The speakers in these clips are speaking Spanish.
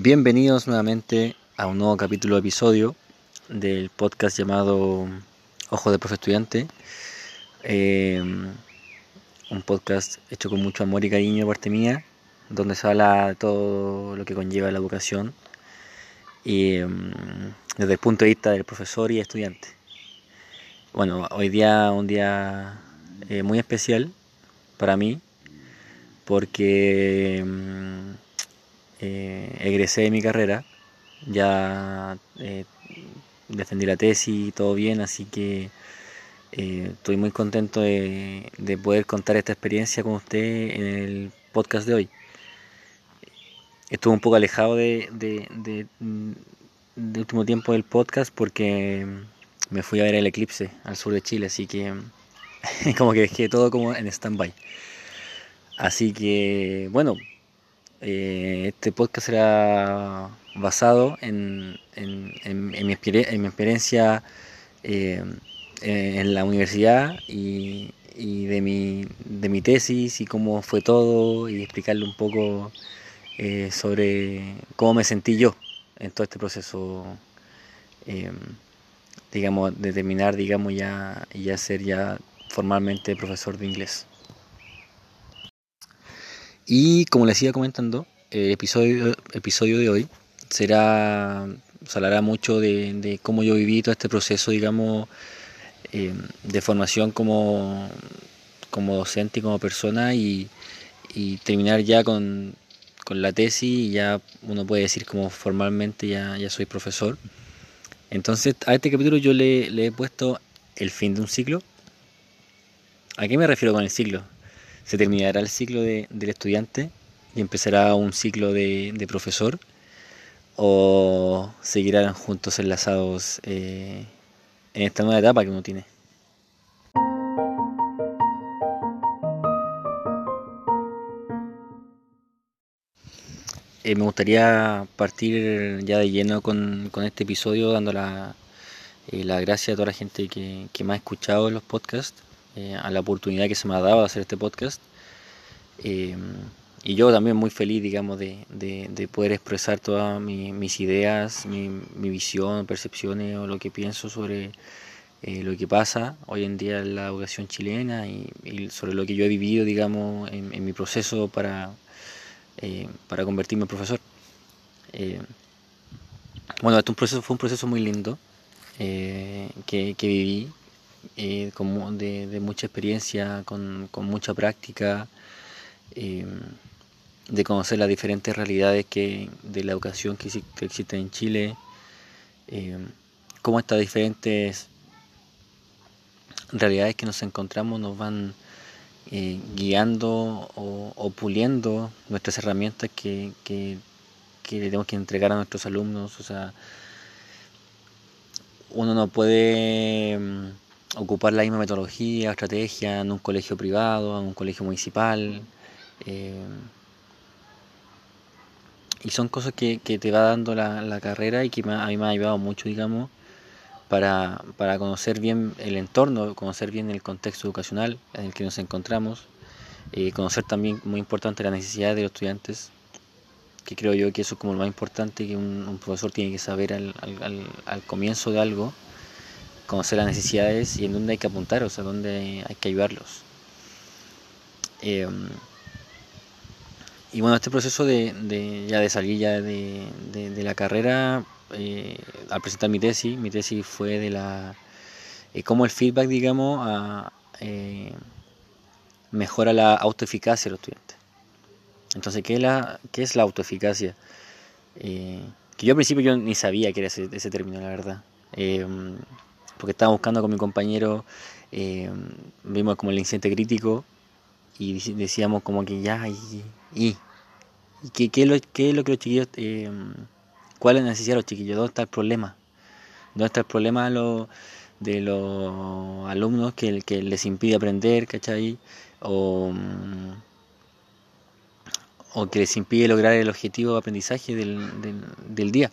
Bienvenidos nuevamente a un nuevo capítulo episodio del podcast llamado Ojo de Profe Estudiante. Eh, un podcast hecho con mucho amor y cariño de parte mía, donde se habla de todo lo que conlleva la educación y mm, desde el punto de vista del profesor y estudiante. Bueno, hoy día un día eh, muy especial para mí porque mm, eh, egresé de mi carrera, ya eh, defendí la tesis y todo bien, así que eh, estoy muy contento de, poder contar esta experiencia con usted en el podcast de hoy. Estuve un poco alejado de, de, último tiempo del podcast porque me fui a ver el eclipse al sur de Chile, así que como que dejé todo como en stand-by. Así que, bueno, eh, este podcast será basado en, mi, experiencia eh, en la universidad y, de, mi, tesis y cómo fue todo y explicarle un poco eh, sobre cómo me sentí yo en todo este proceso, digamos, de terminar, digamos, ya, ya ser ya formalmente profesor de inglés. Y como les iba comentando, el episodio, episodio de hoy será, se hablará mucho de, cómo yo viví todo este proceso, digamos, eh, de formación como, como docente y como persona y, terminar ya con, la tesis y ya uno puede decir como formalmente ya, ya soy profesor. Entonces a este capítulo yo le, le he puesto el fin de un ciclo. ¿A qué me refiero con el ciclo? Se terminará el ciclo del estudiante y empezará un ciclo de, profesor o seguirán juntos enlazados eh, en esta nueva etapa que uno tiene. Eh, me gustaría partir ya de lleno con, este episodio, dando la, eh, la gracia a toda la gente que, que me ha escuchado en los podcasts eh, a la oportunidad que se me ha dado de hacer este podcast. Eh, y yo también muy feliz, digamos, de, de, poder expresar todas mis ideas, mi, mi, visión, percepciones o lo que pienso sobre eh, lo que pasa hoy en día en la educación chilena y, sobre lo que yo he vivido, digamos, en, mi proceso para, para convertirme en profesor. bueno, este un proceso, fue un proceso muy lindo que, que viví eh, de, mucha experiencia, con, mucha práctica, eh, de conocer las diferentes realidades que, de la educación que, existe en Chile, eh, cómo estas diferentes realidades que nos encontramos nos van eh, guiando o, puliendo nuestras herramientas que, que, que tenemos que entregar a nuestros alumnos. O sea, uno no puede ocupar la misma metodología, estrategia en un colegio privado, en un colegio municipal. Eh, y son cosas que, te va dando la, carrera y que a mí me ha ayudado mucho, digamos, para, conocer bien el entorno, conocer bien el contexto educacional en el que nos encontramos, eh, conocer también, muy importante, la necesidad de los estudiantes, que creo yo que eso es como lo más importante que un, profesor tiene que saber al, al comienzo de algo conocer las necesidades y en dónde hay que apuntar, o sea, dónde hay que ayudarlos. Em, y bueno, este proceso de, ya de salir ya de, la carrera, eh, al presentar mi tesis, mi tesis fue de la eh, cómo el feedback, digamos, eh, mejora la autoeficacia de los estudiantes. Entonces, ¿qué es la, qué es la autoeficacia? que yo al principio yo ni sabía que era ese, término, la verdad. Porque estaba buscando con mi compañero, eh, vimos como el incidente crítico y decíamos como que ya, y, y, qué, es lo, que los chiquillos, eh, cuál es la necesidad de los chiquillos, dónde está el problema, dónde está el problema de los, alumnos que, les impide aprender, ¿cachai? O, o que les impide lograr el objetivo de aprendizaje del, del, del día.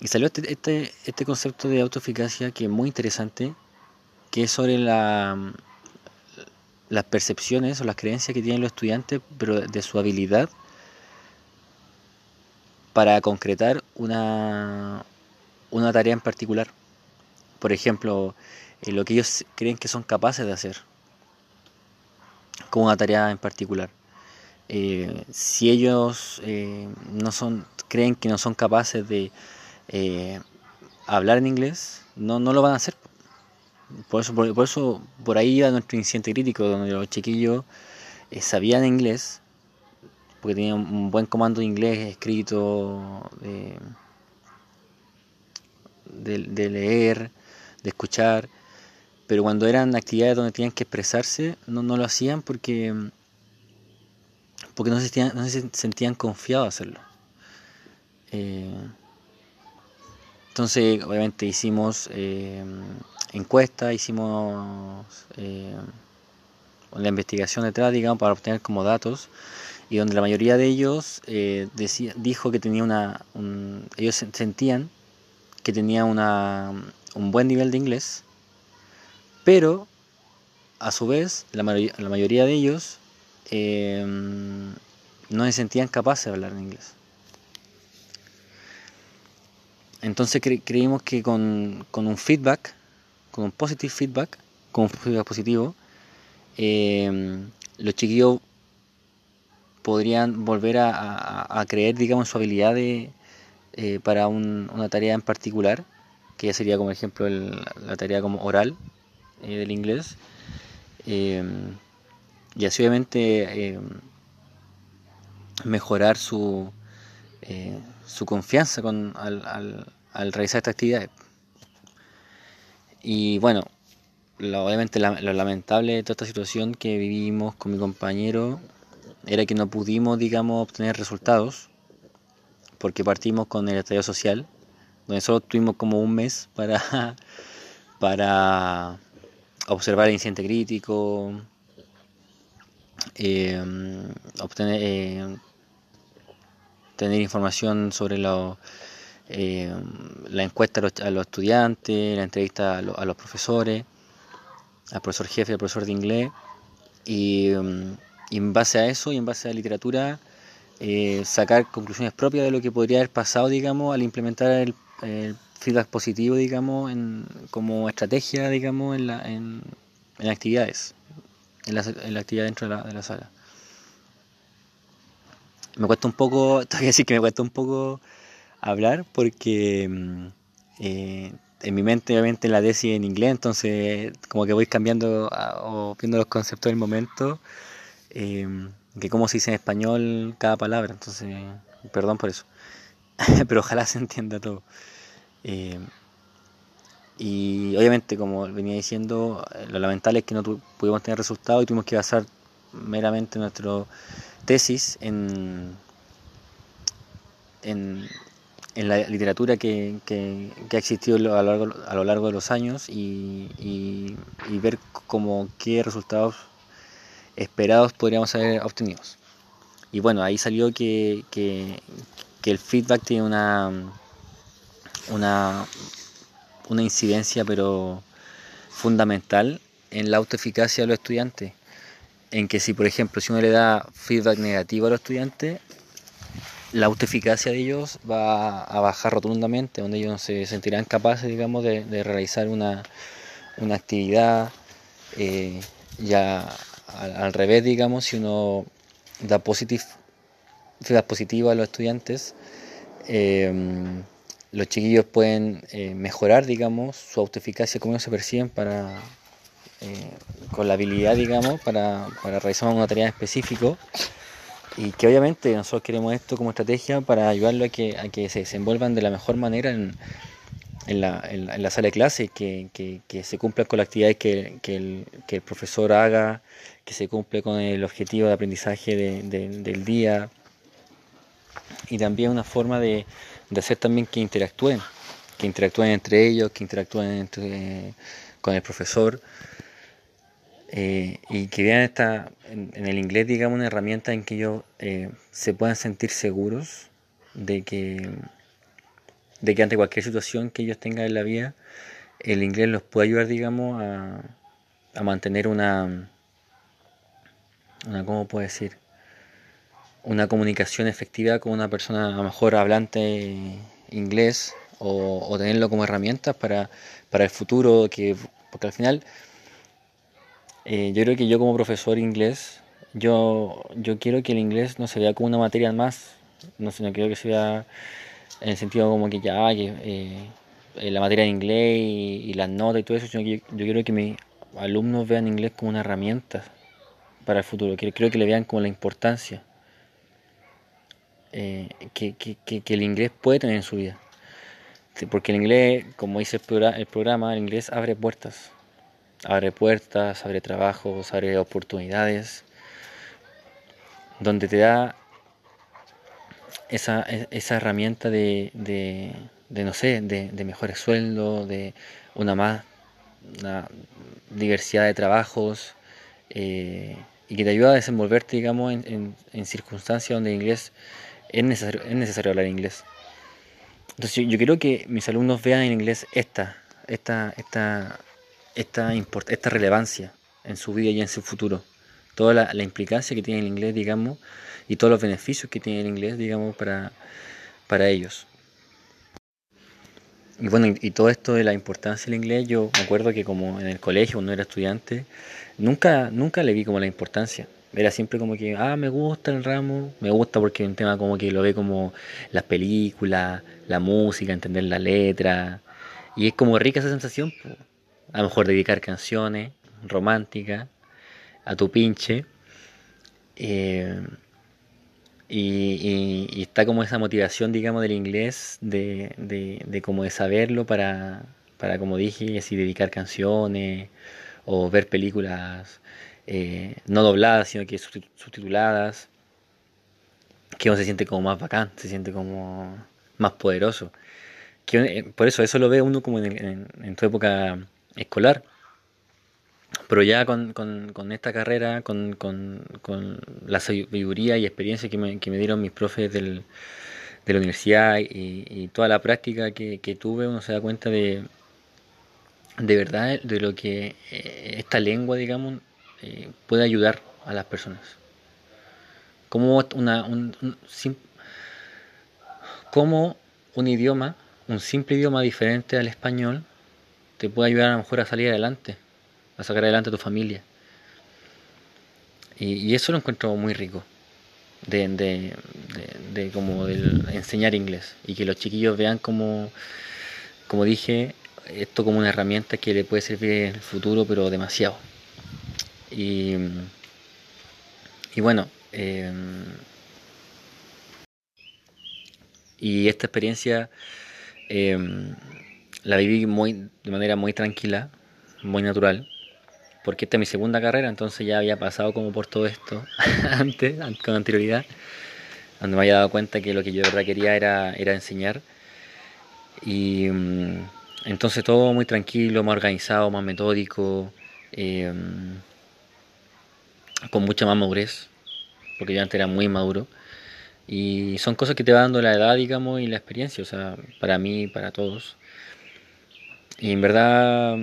Y salió este, este, este, concepto de autoeficacia que es muy interesante, que es sobre la, las percepciones o las creencias que tienen los estudiantes, pero de su habilidad para concretar una, una tarea en particular. Por ejemplo, eh, lo que ellos creen que son capaces de hacer, como una tarea en particular. Eh, si ellos eh, no son, creen que no son capaces de hablar en inglés, no, no lo van a hacer. Por eso, por, eso, por ahí iba nuestro incidente crítico, donde los chiquillos sabían inglés, porque tenían un buen comando de inglés escrito, de leer, de escuchar, pero cuando eran actividades donde tenían que expresarse, no, no lo hacían porque, porque no, se sentían, no se sentían confiados a hacerlo. Eh, entonces, obviamente hicimos eh, encuestas, hicimos eh, la investigación detrás, digamos, para obtener como datos, y donde la mayoría de ellos decía, dijo que tenía una, ellos sentían que tenía una, un buen nivel de inglés, pero a su vez la, la mayoría de ellos em, no se sentían capaces de hablar en inglés. Entonces creímos que con, un feedback, con un positive feedback, con un feedback positivo, em, los chiquillos podrían volver a, creer, digamos, su habilidad eh, para una tarea en particular, que ya sería como ejemplo la tarea como oral, eh, del inglés. Em, y así obviamente em, mejorar su, eh, su confianza con, al, al, realizar esta actividad. Y bueno, obviamente lo lamentable de toda esta situación que vivimos con mi compañero era que no pudimos, digamos, obtener resultados porque partimos con el estadio social, donde solo tuvimos como un mes para, para observar el incidente crítico, eh, obtener eh, tener información sobre lo, eh, la encuesta a los, estudiantes, la entrevista a, los profesores, al profesor jefe, al profesor de inglés, y, en base a eso y en base a la literatura, sacar conclusiones propias de lo que podría haber pasado, digamos, al implementar el, feedback positivo, digamos, en, como estrategia, digamos, en, la, en, actividades, en la, en la, actividad dentro de la, de la, sala. Me cuesta un poco, tengo que decir que me cuesta un poco hablar porque mm, eh, en mi mente obviamente la tesis en inglés, entonces como que voy cambiando o viendo los conceptos del momento, eh, que cómo se dice en español cada palabra, entonces perdón por eso, pero ojalá se entienda todo. Eh, y obviamente, como venía diciendo, lo lamentable es que no pudimos tener resultados y tuvimos que basar meramente nuestra tesis en, en, la literatura que, que, ha existido a lo, largo, de los años y, y, ver como qué resultados esperados podríamos haber obtenido. Y bueno, ahí salió que, que el feedback tiene una una, una incidencia pero fundamental en la autoeficacia de los estudiantes. En que si, por ejemplo, si uno le da feedback negativo a los estudiantes, la autoeficacia de ellos va a bajar rotundamente, donde ellos no se sentirán capaces, digamos, de, realizar una, una actividad. Eh, ya al, revés, digamos, si uno da positive, feedback a los estudiantes, eh, los chiquillos pueden eh, mejorar, digamos, su autoeficacia, cómo ellos se perciben para, eh, con la habilidad, digamos, para, para realizar una tarea en específico. Y que obviamente nosotros queremos esto como estrategia para ayudarlo a que, a que se desenvuelvan de la mejor manera en, en, la, en, la, sala de clase, que, que, se cumplan con las actividades que, que, el, que el profesor haga, que se cumple con el objetivo de aprendizaje del día. Y también una forma de, de hacer también que interactúen, que interactúen entre ellos, que interactúen con el profesor eh, y que vean esta, en, el inglés, digamos, una herramienta en que ellos eh, se puedan sentir seguros de que, de que ante cualquier situación que ellos tengan en la vida, el inglés los puede ayudar, digamos, a, a mantener una, una, ¿cómo puedo decir? una comunicación efectiva con una persona a lo mejor hablante inglés o, tenerlo como herramientas para, para, el futuro, que, porque al final eh, yo creo que yo como profesor inglés, yo, yo quiero que el inglés no se vea como una materia más, no, sino quiero que se vea en el sentido como que ya, que eh, la materia de inglés y, las notas y todo eso, sino que yo, quiero que mis alumnos vean inglés como una herramienta para el futuro, que creo que le vean como la importancia eh, que, el inglés puede tener en su vida. Porque el inglés, como dice el programa, el inglés abre puertas. Abre puertas, abre trabajos, abre oportunidades, donde te da esa, esa herramienta de, de, no sé, de, mejores sueldos, de una más una diversidad de trabajos eh, y que te ayuda a desenvolverte, digamos, en, circunstancias donde el inglés es necesario, es necesario hablar inglés. Entonces yo, quiero que mis alumnos vean en inglés esta, esta, esta, esta, esta relevancia en su vida y en su futuro. Toda la, implicancia que tiene el inglés, digamos, y todos los beneficios que tiene el inglés, digamos, para, para ellos. Y bueno, y, todo esto de la importancia del inglés, yo me acuerdo que como en el colegio, cuando era estudiante, nunca, nunca le vi como la importancia. Era siempre como que, ah, me gusta el ramo, me gusta porque es un tema como que lo ve como las películas, la música, entender la letra. Y es como rica esa sensación, a lo mejor dedicar canciones románticas a tu pinche. Eh, y, está como esa motivación, digamos, del inglés, de, de, como de saberlo para, para, como dije, así dedicar canciones o ver películas eh, no dobladas, sino que subtituladas, que uno se siente como más bacán, se siente como más poderoso. Que, eh, por eso, eso lo ve uno como en, tu época escolar. Pero ya con, esta carrera, con, la sabiduría y experiencia que me, dieron mis profes de la universidad y, toda la práctica que, tuve, uno se da cuenta de, de verdad de lo que eh, esta lengua, digamos, eh, puede ayudar a las personas. Como, una, un, como un idioma, un simple idioma diferente al español, te puede ayudar a lo mejor a salir adelante, a sacar adelante a tu familia. Y, eso lo encuentro muy rico, de, de, de, como enseñar inglés y que los chiquillos vean como, como dije, esto como una herramienta que le puede servir en el futuro, pero demasiado. Y, y bueno, em, y esta experiencia em, la viví muy, de manera muy tranquila, muy natural, porque esta es mi segunda carrera, entonces ya había pasado como por todo esto antes, con anterioridad, donde me había dado cuenta que lo que yo de verdad quería era, era enseñar. Y em, entonces todo muy tranquilo, más organizado, más metódico con mucha más madurez, porque yo antes era muy maduro. Y son cosas que te va dando la edad, digamos, y la experiencia, o sea, para mí, para todos. Y en verdad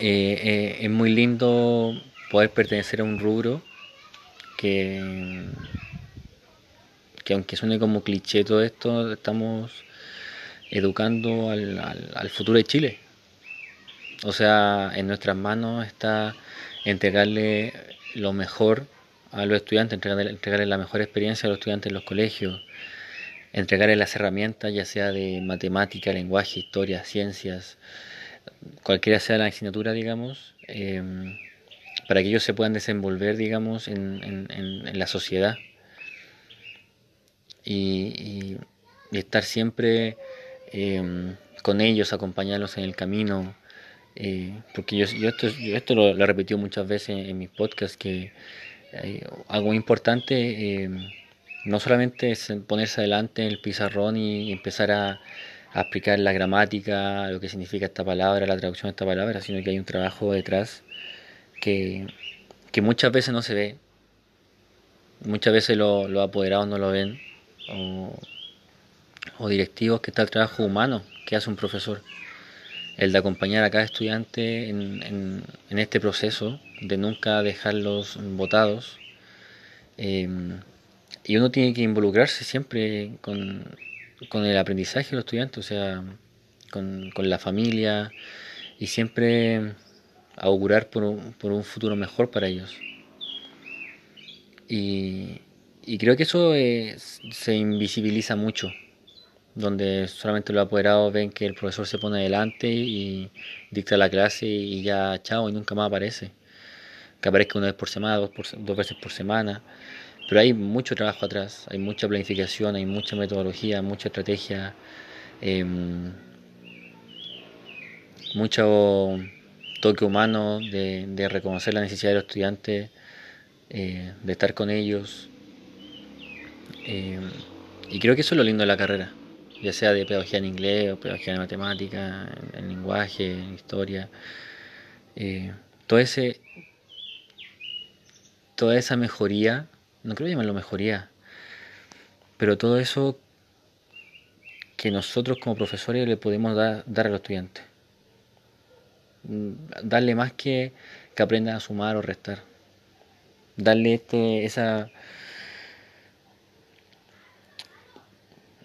eh, eh, es muy lindo poder pertenecer a un rubro que, que aunque suene como cliché todo esto, estamos educando al, al futuro de Chile. O sea, en nuestras manos está entregarle lo mejor a los estudiantes, entregarle, entregarle la mejor experiencia a los estudiantes en los colegios, entregarles las herramientas, ya sea de matemática, lenguaje, historia, ciencias, cualquiera sea la asignatura, digamos, em, para que ellos se puedan desenvolver, digamos, en, en, la sociedad. Y, estar siempre em, con ellos, acompañarlos en el camino, eh, porque yo, yo, esto, esto lo, he repetido muchas veces en, mis podcasts, que eh, algo importante eh, no solamente es ponerse adelante en el pizarrón y empezar a, explicar la gramática, lo que significa esta palabra, la traducción de esta palabra, sino que hay un trabajo detrás que, que muchas veces no se ve. Muchas veces los lo apoderados no lo ven, o, directivos, que está el trabajo humano que hace un profesor el de acompañar a cada estudiante en, este proceso, de nunca dejarlos votados, em, y uno tiene que involucrarse siempre con, el aprendizaje de los estudiantes, o sea, con, la familia y siempre augurar por un, por un futuro mejor para ellos. Y, creo que eso se invisibiliza mucho, donde solamente los apoderados ven que el profesor se pone adelante y dicta la clase y ya chao y nunca más aparece. Que aparezca una vez por semana, dos veces por semana. Pero hay mucho trabajo atrás, hay mucha planificación, hay mucha metodología, mucha estrategia, em, mucho toque humano de, reconocer la necesidad de los estudiantes, eh, de estar con ellos. Em, y creo que eso es lo lindo de la carrera, ya sea de pedagogía en inglés o pedagogía en matemática, en, lenguaje, en historia. Eh, todo ese, toda esa mejoría no creo llamarlo mejoría, pero todo eso que nosotros como profesores le podemos dar, dar a los estudiantes. Mm, darle más que que aprendan a sumar o restar. Darle este, esa,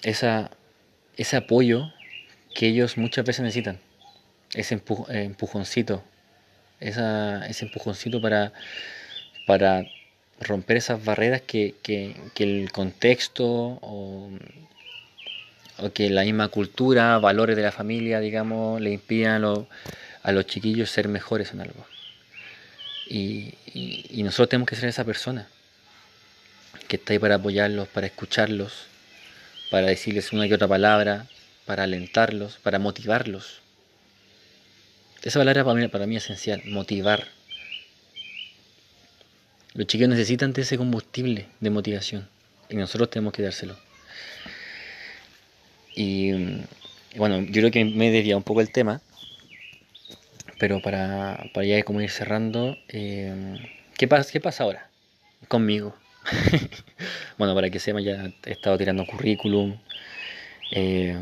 esa, ese apoyo que ellos muchas veces necesitan. Ese empujoncito. Esa, ese empujoncito para, para romper esas barreras que, el contexto o, que la misma cultura, valores de la familia, digamos, le impidan a, los chiquillos ser mejores en algo. Y, nosotros tenemos que ser esa persona que está ahí para apoyarlos, para escucharlos, para decirles una y otra palabra, para alentarlos, para motivarlos. Esa palabra para mí, para mí es esencial, motivar. Los chicos necesitan de ese combustible de motivación y nosotros tenemos que dárselo. Y bueno, yo creo que me desvía un poco el tema, pero para, para ya como ir cerrando, eh, ¿qué, pasa, ¿qué pasa ahora conmigo? bueno, para que sepan, ya he estado tirando currículum, eh,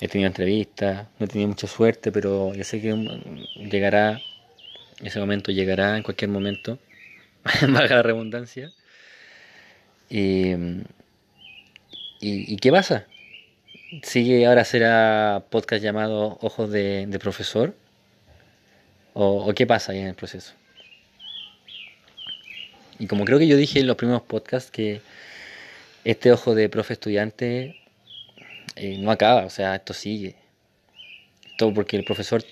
he tenido entrevistas, no he tenido mucha suerte, pero yo sé que llegará, ese momento llegará en cualquier momento. valga la redundancia. Y, y, qué pasa? ¿Sigue ahora será podcast llamado Ojos de, Profesor? ¿O, qué pasa ahí en el proceso? Y como creo que yo dije en los primeros podcasts que este ojo de profe estudiante eh, no acaba, o sea, esto sigue. Todo porque el profesor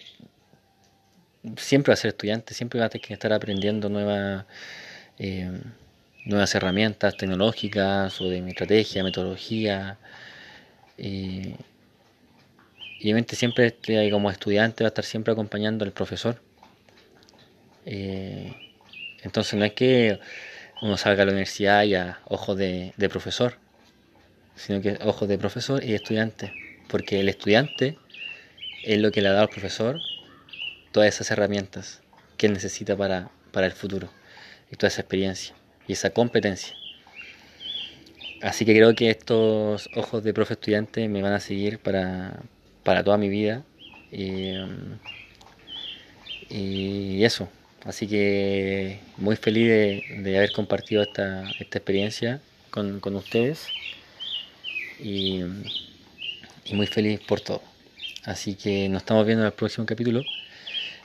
siempre va a ser estudiante, siempre va a tener que estar aprendiendo nuevas eh, nuevas herramientas tecnológicas o de estrategia, metodología. y obviamente siempre este, como estudiante va a estar siempre acompañando al profesor. Eh, entonces no es que uno salga a la universidad y a ojos de, de profesor, sino que ojos de profesor y estudiante. Porque el estudiante es lo que le ha dado al profesor todas esas herramientas que él necesita para, para el futuro y toda esa experiencia y esa competencia. Así que creo que estos ojos de profe estudiante me van a seguir para, toda mi vida. Y, eso. Así que muy feliz de, haber compartido esta, experiencia con, ustedes. Y, muy feliz por todo. Así que nos estamos viendo en el próximo capítulo.